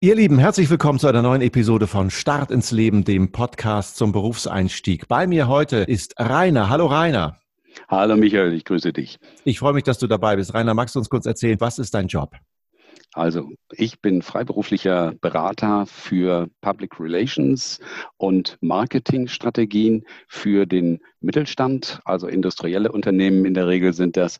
Ihr Lieben, herzlich willkommen zu einer neuen Episode von Start ins Leben, dem Podcast zum Berufseinstieg. Bei mir heute ist Rainer. Hallo Rainer. Hallo Michael, ich grüße dich. Ich freue mich, dass du dabei bist. Rainer, magst du uns kurz erzählen, was ist dein Job? Also ich bin freiberuflicher Berater für Public Relations und Marketingstrategien für den Mittelstand, also industrielle Unternehmen in der Regel sind das,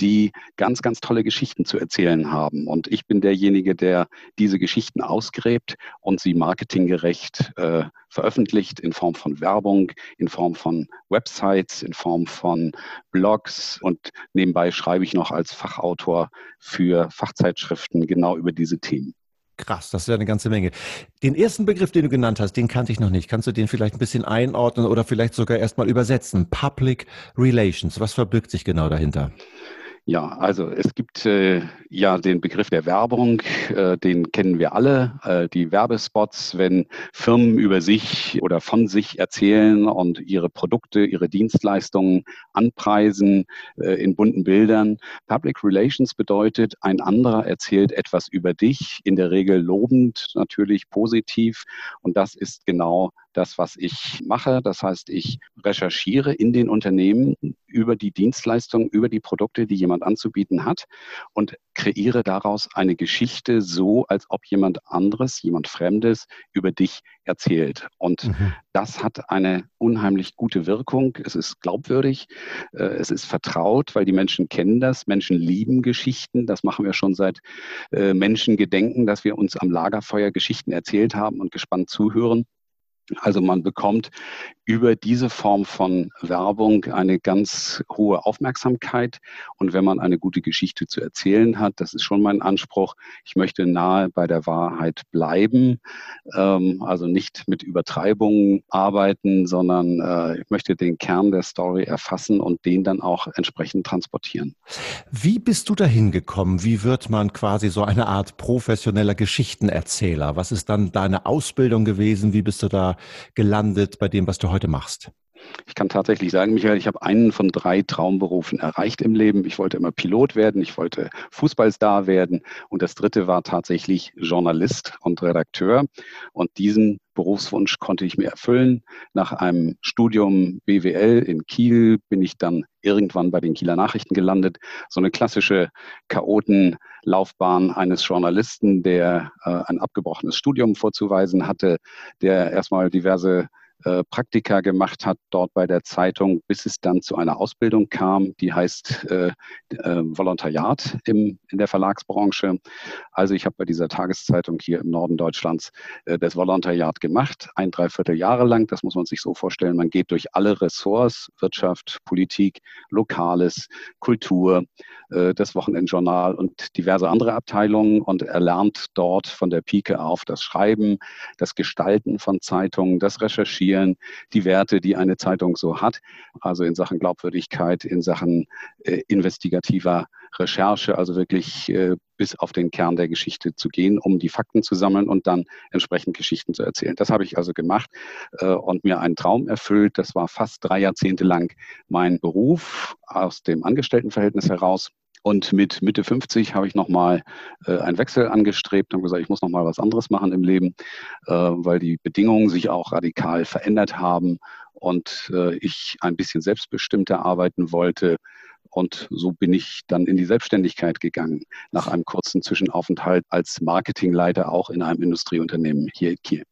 die ganz, ganz tolle Geschichten zu erzählen haben. Und ich bin derjenige, der diese Geschichten ausgräbt und sie marketinggerecht äh, veröffentlicht in Form von Werbung, in Form von Websites, in Form von Blogs und nebenbei schreibe ich noch als Fachautor für Fachzeitschriften genau über diese Themen. Krass, das ist ja eine ganze Menge. Den ersten Begriff, den du genannt hast, den kannte ich noch nicht. Kannst du den vielleicht ein bisschen einordnen oder vielleicht sogar erstmal übersetzen? Public Relations. Was verbirgt sich genau dahinter? Ja, also es gibt äh, ja den Begriff der Werbung, äh, den kennen wir alle, äh, die Werbespots, wenn Firmen über sich oder von sich erzählen und ihre Produkte, ihre Dienstleistungen anpreisen äh, in bunten Bildern. Public Relations bedeutet, ein anderer erzählt etwas über dich, in der Regel lobend, natürlich positiv und das ist genau das, was ich mache. Das heißt, ich recherchiere in den Unternehmen über die Dienstleistungen, über die Produkte, die jemand anzubieten hat und kreiere daraus eine Geschichte so, als ob jemand anderes, jemand Fremdes über dich erzählt. Und mhm. das hat eine unheimlich gute Wirkung. Es ist glaubwürdig, äh, es ist vertraut, weil die Menschen kennen das. Menschen lieben Geschichten. Das machen wir schon seit äh, Menschen gedenken, dass wir uns am Lagerfeuer Geschichten erzählt haben und gespannt zuhören. Also man bekommt über diese Form von Werbung eine ganz hohe Aufmerksamkeit. Und wenn man eine gute Geschichte zu erzählen hat, das ist schon mein Anspruch, ich möchte nahe bei der Wahrheit bleiben, ähm, also nicht mit Übertreibungen arbeiten, sondern äh, ich möchte den Kern der Story erfassen und den dann auch entsprechend transportieren. Wie bist du dahin gekommen? Wie wird man quasi so eine Art professioneller Geschichtenerzähler? Was ist dann deine Ausbildung gewesen? Wie bist du da gelandet bei dem, was du heute machst? Ich kann tatsächlich sagen, Michael, ich habe einen von drei Traumberufen erreicht im Leben. Ich wollte immer Pilot werden, ich wollte Fußballstar werden und das dritte war tatsächlich Journalist und Redakteur. Und diesen Berufswunsch konnte ich mir erfüllen. Nach einem Studium BWL in Kiel bin ich dann irgendwann bei den Kieler Nachrichten gelandet. So eine klassische Chaotenlaufbahn eines Journalisten, der äh, ein abgebrochenes Studium vorzuweisen hatte, der erstmal diverse äh, Praktika gemacht hat dort bei der Zeitung, bis es dann zu einer Ausbildung kam, die heißt äh, äh, Volontariat im, in der Verlagsbranche. Also ich habe bei dieser Tageszeitung hier im Norden Deutschlands äh, das Volontariat gemacht, ein Dreiviertel Jahre lang. Das muss man sich so vorstellen. Man geht durch alle Ressorts, Wirtschaft, Politik, Lokales, Kultur, äh, das Wochenendjournal und diverse andere Abteilungen. Und erlernt dort von der Pike auf das Schreiben, das Gestalten von Zeitungen, das Recherchieren, die Werte, die eine Zeitung so hat, also in Sachen Glaubwürdigkeit, in Sachen äh, investigativer Recherche, also wirklich äh, bis auf den Kern der Geschichte zu gehen, um die Fakten zu sammeln und dann entsprechend Geschichten zu erzählen. Das habe ich also gemacht äh, und mir einen Traum erfüllt. Das war fast drei Jahrzehnte lang mein Beruf aus dem Angestelltenverhältnis heraus. Und mit Mitte 50 habe ich nochmal äh, einen Wechsel angestrebt und gesagt, ich muss nochmal was anderes machen im Leben, äh, weil die Bedingungen sich auch radikal verändert haben und äh, ich ein bisschen selbstbestimmter arbeiten wollte, und so bin ich dann in die Selbstständigkeit gegangen, nach einem kurzen Zwischenaufenthalt als Marketingleiter auch in einem Industrieunternehmen hier in Kiel.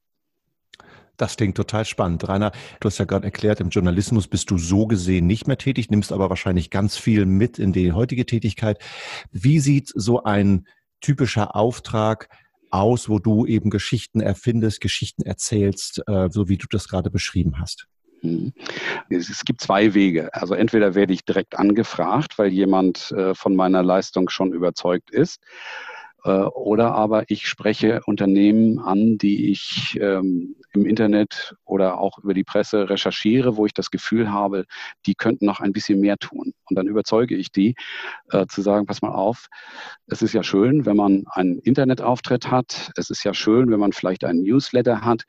Das klingt total spannend. Rainer, du hast ja gerade erklärt, im Journalismus bist du so gesehen nicht mehr tätig, nimmst aber wahrscheinlich ganz viel mit in die heutige Tätigkeit. Wie sieht so ein typischer Auftrag aus, wo du eben Geschichten erfindest, Geschichten erzählst, äh, so wie du das gerade beschrieben hast? Es gibt zwei Wege. Also entweder werde ich direkt angefragt, weil jemand äh, von meiner Leistung schon überzeugt ist. Äh, oder aber ich spreche Unternehmen an, die ich ähm, im Internet oder auch über die Presse recherchiere, wo ich das Gefühl habe, die könnten noch ein bisschen mehr tun. Und dann überzeuge ich die äh, zu sagen, pass mal auf, es ist ja schön, wenn man einen Internetauftritt hat, es ist ja schön, wenn man vielleicht einen Newsletter hat,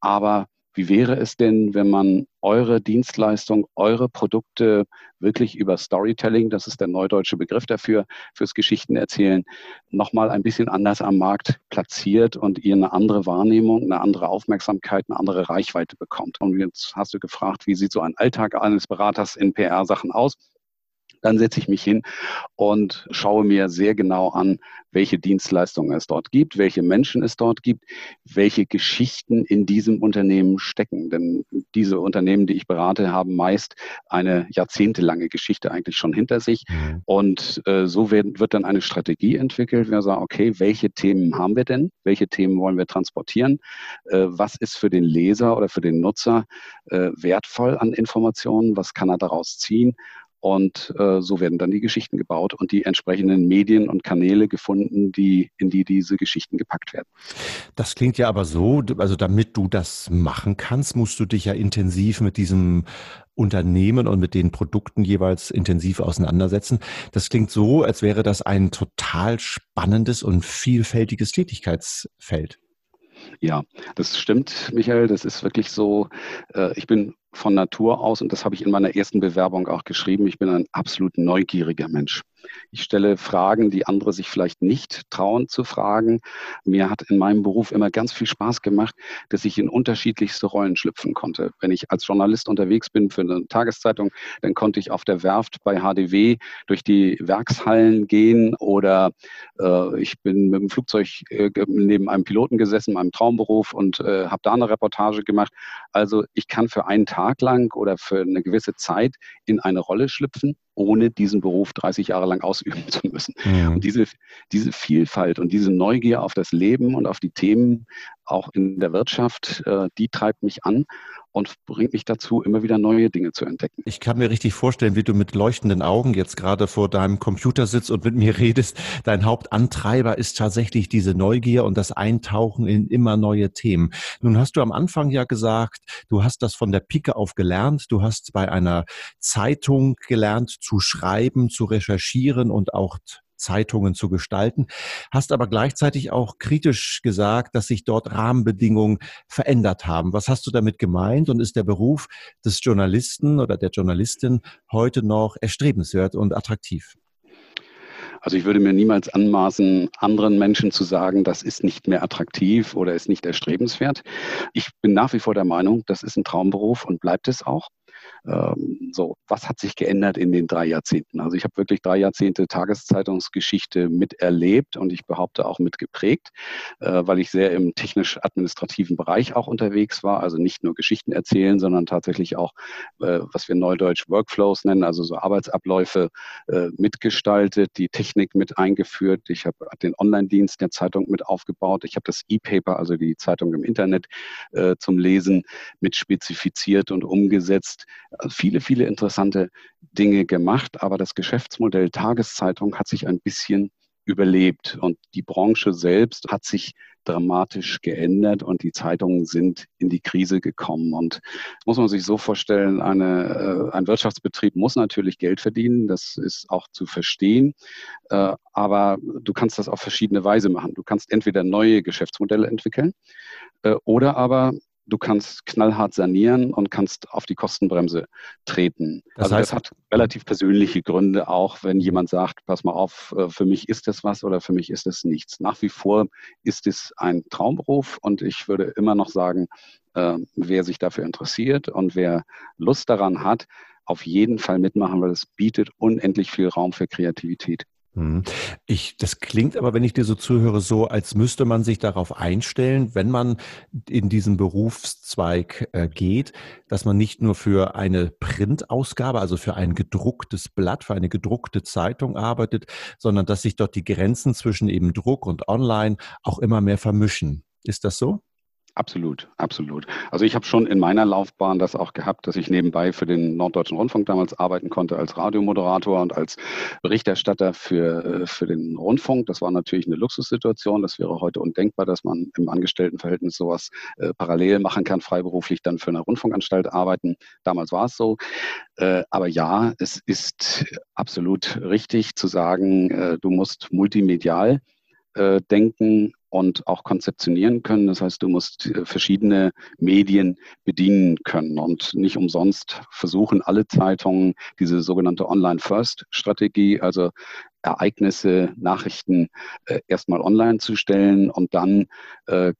aber wie wäre es denn, wenn man eure Dienstleistung, eure Produkte wirklich über Storytelling, das ist der neudeutsche Begriff dafür, fürs Geschichtenerzählen, nochmal ein bisschen anders am Markt platziert und ihr eine andere Wahrnehmung, eine andere Aufmerksamkeit, eine andere Reichweite bekommt. Und jetzt hast du gefragt, wie sieht so ein Alltag eines Beraters in PR-Sachen aus? Dann setze ich mich hin und schaue mir sehr genau an, welche Dienstleistungen es dort gibt, welche Menschen es dort gibt, welche Geschichten in diesem Unternehmen stecken. Denn diese Unternehmen, die ich berate, haben meist eine jahrzehntelange Geschichte eigentlich schon hinter sich. Mhm. Und äh, so wird, wird dann eine Strategie entwickelt. Wir sagen, okay, welche Themen haben wir denn? Welche Themen wollen wir transportieren? Äh, was ist für den Leser oder für den Nutzer äh, wertvoll an Informationen? Was kann er daraus ziehen? Und äh, so werden dann die Geschichten gebaut und die entsprechenden Medien und Kanäle gefunden, die, in die diese Geschichten gepackt werden. Das klingt ja aber so, also damit du das machen kannst, musst du dich ja intensiv mit diesem Unternehmen und mit den Produkten jeweils intensiv auseinandersetzen. Das klingt so, als wäre das ein total spannendes und vielfältiges Tätigkeitsfeld. Ja, das stimmt, Michael. Das ist wirklich so. Äh, ich bin von Natur aus, und das habe ich in meiner ersten Bewerbung auch geschrieben, ich bin ein absolut neugieriger Mensch. Ich stelle Fragen, die andere sich vielleicht nicht trauen zu fragen. Mir hat in meinem Beruf immer ganz viel Spaß gemacht, dass ich in unterschiedlichste Rollen schlüpfen konnte. Wenn ich als Journalist unterwegs bin für eine Tageszeitung, dann konnte ich auf der Werft bei HDW durch die Werkshallen gehen oder äh, ich bin mit dem Flugzeug äh, neben einem Piloten gesessen, meinem Traumberuf und äh, habe da eine Reportage gemacht. Also ich kann für einen Tag lang oder für eine gewisse Zeit in eine Rolle schlüpfen ohne diesen Beruf 30 Jahre lang ausüben zu müssen. Ja. Und diese, diese Vielfalt und diese Neugier auf das Leben und auf die Themen auch in der Wirtschaft, äh, die treibt mich an und bringt mich dazu, immer wieder neue Dinge zu entdecken. Ich kann mir richtig vorstellen, wie du mit leuchtenden Augen jetzt gerade vor deinem Computer sitzt und mit mir redest. Dein Hauptantreiber ist tatsächlich diese Neugier und das Eintauchen in immer neue Themen. Nun hast du am Anfang ja gesagt, du hast das von der Pike auf gelernt. Du hast bei einer Zeitung gelernt zu schreiben, zu recherchieren und auch Zeitungen zu gestalten, hast aber gleichzeitig auch kritisch gesagt, dass sich dort Rahmenbedingungen verändert haben. Was hast du damit gemeint und ist der Beruf des Journalisten oder der Journalistin heute noch erstrebenswert und attraktiv? Also ich würde mir niemals anmaßen, anderen Menschen zu sagen, das ist nicht mehr attraktiv oder ist nicht erstrebenswert. Ich bin nach wie vor der Meinung, das ist ein Traumberuf und bleibt es auch. Ähm, so, was hat sich geändert in den drei Jahrzehnten? Also ich habe wirklich drei Jahrzehnte Tageszeitungsgeschichte miterlebt und ich behaupte auch mitgeprägt, äh, weil ich sehr im technisch-administrativen Bereich auch unterwegs war. Also nicht nur Geschichten erzählen, sondern tatsächlich auch, äh, was wir neudeutsch Workflows nennen, also so Arbeitsabläufe äh, mitgestaltet, die Technik mit eingeführt. Ich habe den Online-Dienst der Zeitung mit aufgebaut. Ich habe das E-Paper, also die Zeitung im Internet äh, zum Lesen mit spezifiziert und umgesetzt viele, viele interessante Dinge gemacht, aber das Geschäftsmodell Tageszeitung hat sich ein bisschen überlebt und die Branche selbst hat sich dramatisch geändert und die Zeitungen sind in die Krise gekommen. Und muss man sich so vorstellen, eine, äh, ein Wirtschaftsbetrieb muss natürlich Geld verdienen, das ist auch zu verstehen, äh, aber du kannst das auf verschiedene Weise machen. Du kannst entweder neue Geschäftsmodelle entwickeln äh, oder aber du kannst knallhart sanieren und kannst auf die Kostenbremse treten. Das also heißt, das hat relativ persönliche Gründe, auch wenn jemand sagt, pass mal auf, äh, für mich ist das was oder für mich ist das nichts. Nach wie vor ist es ein Traumberuf und ich würde immer noch sagen, äh, wer sich dafür interessiert und wer Lust daran hat, auf jeden Fall mitmachen, weil es bietet unendlich viel Raum für Kreativität. Mhm. Ich, das klingt aber, wenn ich dir so zuhöre, so, als müsste man sich darauf einstellen, wenn man in diesen Berufszweig äh, geht, dass man nicht nur für eine Printausgabe, also für ein gedrucktes Blatt, für eine gedruckte Zeitung arbeitet, sondern dass sich dort die Grenzen zwischen eben Druck und Online auch immer mehr vermischen. Ist das so? Absolut, absolut. Also ich habe schon in meiner Laufbahn das auch gehabt, dass ich nebenbei für den Norddeutschen Rundfunk damals arbeiten konnte als Radiomoderator und als Berichterstatter für, äh, für den Rundfunk. Das war natürlich eine Luxussituation. Das wäre heute undenkbar, dass man im Angestelltenverhältnis sowas äh, parallel machen kann, freiberuflich dann für eine Rundfunkanstalt arbeiten. Damals war es so. Äh, aber ja, es ist absolut richtig zu sagen, äh, du musst multimedial äh, denken und auch konzeptionieren können. Das heißt, du musst äh, verschiedene Medien bedienen können und nicht umsonst versuchen alle Zeitungen diese sogenannte Online-First-Strategie, also Ereignisse, Nachrichten äh, erstmal online zu stellen und dann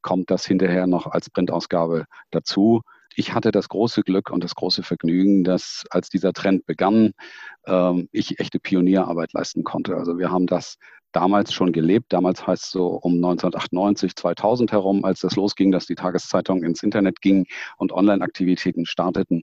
kommt das hinterher noch als Printausgabe dazu. Ich hatte das große Glück und das große Vergnügen, dass als dieser Trend begann, ähm, ich echte Pionierarbeit leisten konnte. Also wir haben das damals schon gelebt. Damals heißt es so um 1998, 2000 herum, als das losging, dass die Tageszeitung ins Internet ging und Online-Aktivitäten starteten,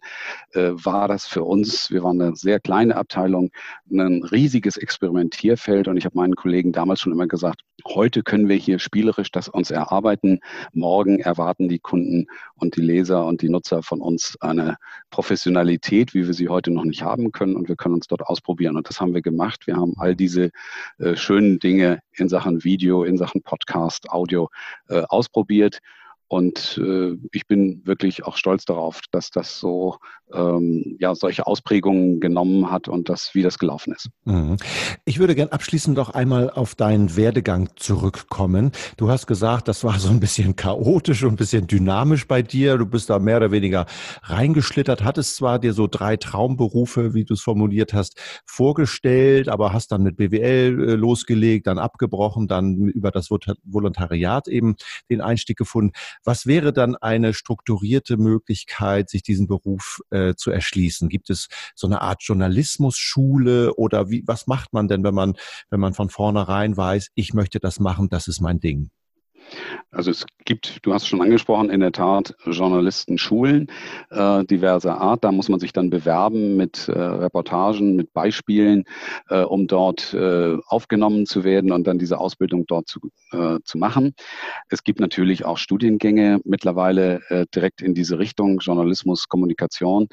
äh, war das für uns, wir waren eine sehr kleine Abteilung, ein riesiges Experimentierfeld. Und ich habe meinen Kollegen damals schon immer gesagt, heute können wir hier spielerisch das uns erarbeiten. Morgen erwarten die Kunden und die Leser und die Nutzer von uns eine Professionalität, wie wir sie heute noch nicht haben können. Und wir können uns dort ausprobieren. Und das haben wir gemacht. Wir haben all diese äh, schönen Dinge in Sachen Video, in Sachen Podcast, Audio äh, ausprobiert. Und äh, ich bin wirklich auch stolz darauf, dass das so ähm, ja solche Ausprägungen genommen hat und das, wie das gelaufen ist. Mhm. Ich würde gern abschließend noch einmal auf deinen Werdegang zurückkommen. Du hast gesagt, das war so ein bisschen chaotisch und ein bisschen dynamisch bei dir. Du bist da mehr oder weniger reingeschlittert, hattest zwar dir so drei Traumberufe, wie du es formuliert hast, vorgestellt, aber hast dann mit BWL äh, losgelegt, dann abgebrochen, dann über das Volontariat eben den Einstieg gefunden. Was wäre dann eine strukturierte Möglichkeit, sich diesen Beruf äh, zu erschließen? Gibt es so eine Art Journalismusschule oder wie, was macht man denn, wenn man, wenn man von vornherein weiß, ich möchte das machen, das ist mein Ding? Also es gibt, du hast schon angesprochen, in der Tat Journalistenschulen äh, diverser Art. Da muss man sich dann bewerben mit äh, Reportagen, mit Beispielen, äh, um dort äh, aufgenommen zu werden und dann diese Ausbildung dort zu, äh, zu machen. Es gibt natürlich auch Studiengänge mittlerweile äh, direkt in diese Richtung, Journalismus, Kommunikation.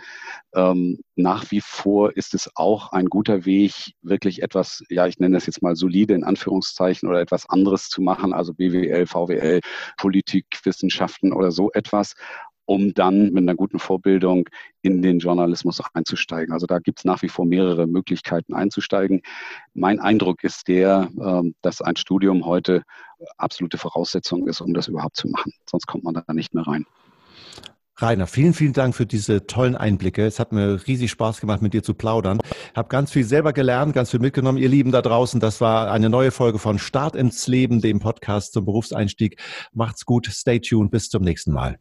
Ähm, nach wie vor ist es auch ein guter Weg, wirklich etwas, ja, ich nenne das jetzt mal solide in Anführungszeichen oder etwas anderes zu machen, also BWL, VWL, Politik, Wissenschaften oder so etwas, um dann mit einer guten Vorbildung in den Journalismus einzusteigen. Also da gibt es nach wie vor mehrere Möglichkeiten einzusteigen. Mein Eindruck ist der, ähm, dass ein Studium heute absolute Voraussetzung ist, um das überhaupt zu machen. Sonst kommt man da nicht mehr rein. Rainer, vielen, vielen Dank für diese tollen Einblicke. Es hat mir riesig Spaß gemacht, mit dir zu plaudern. Hab ganz viel selber gelernt, ganz viel mitgenommen. Ihr Lieben da draußen, das war eine neue Folge von Start ins Leben, dem Podcast zum Berufseinstieg. Macht's gut, stay tuned, bis zum nächsten Mal.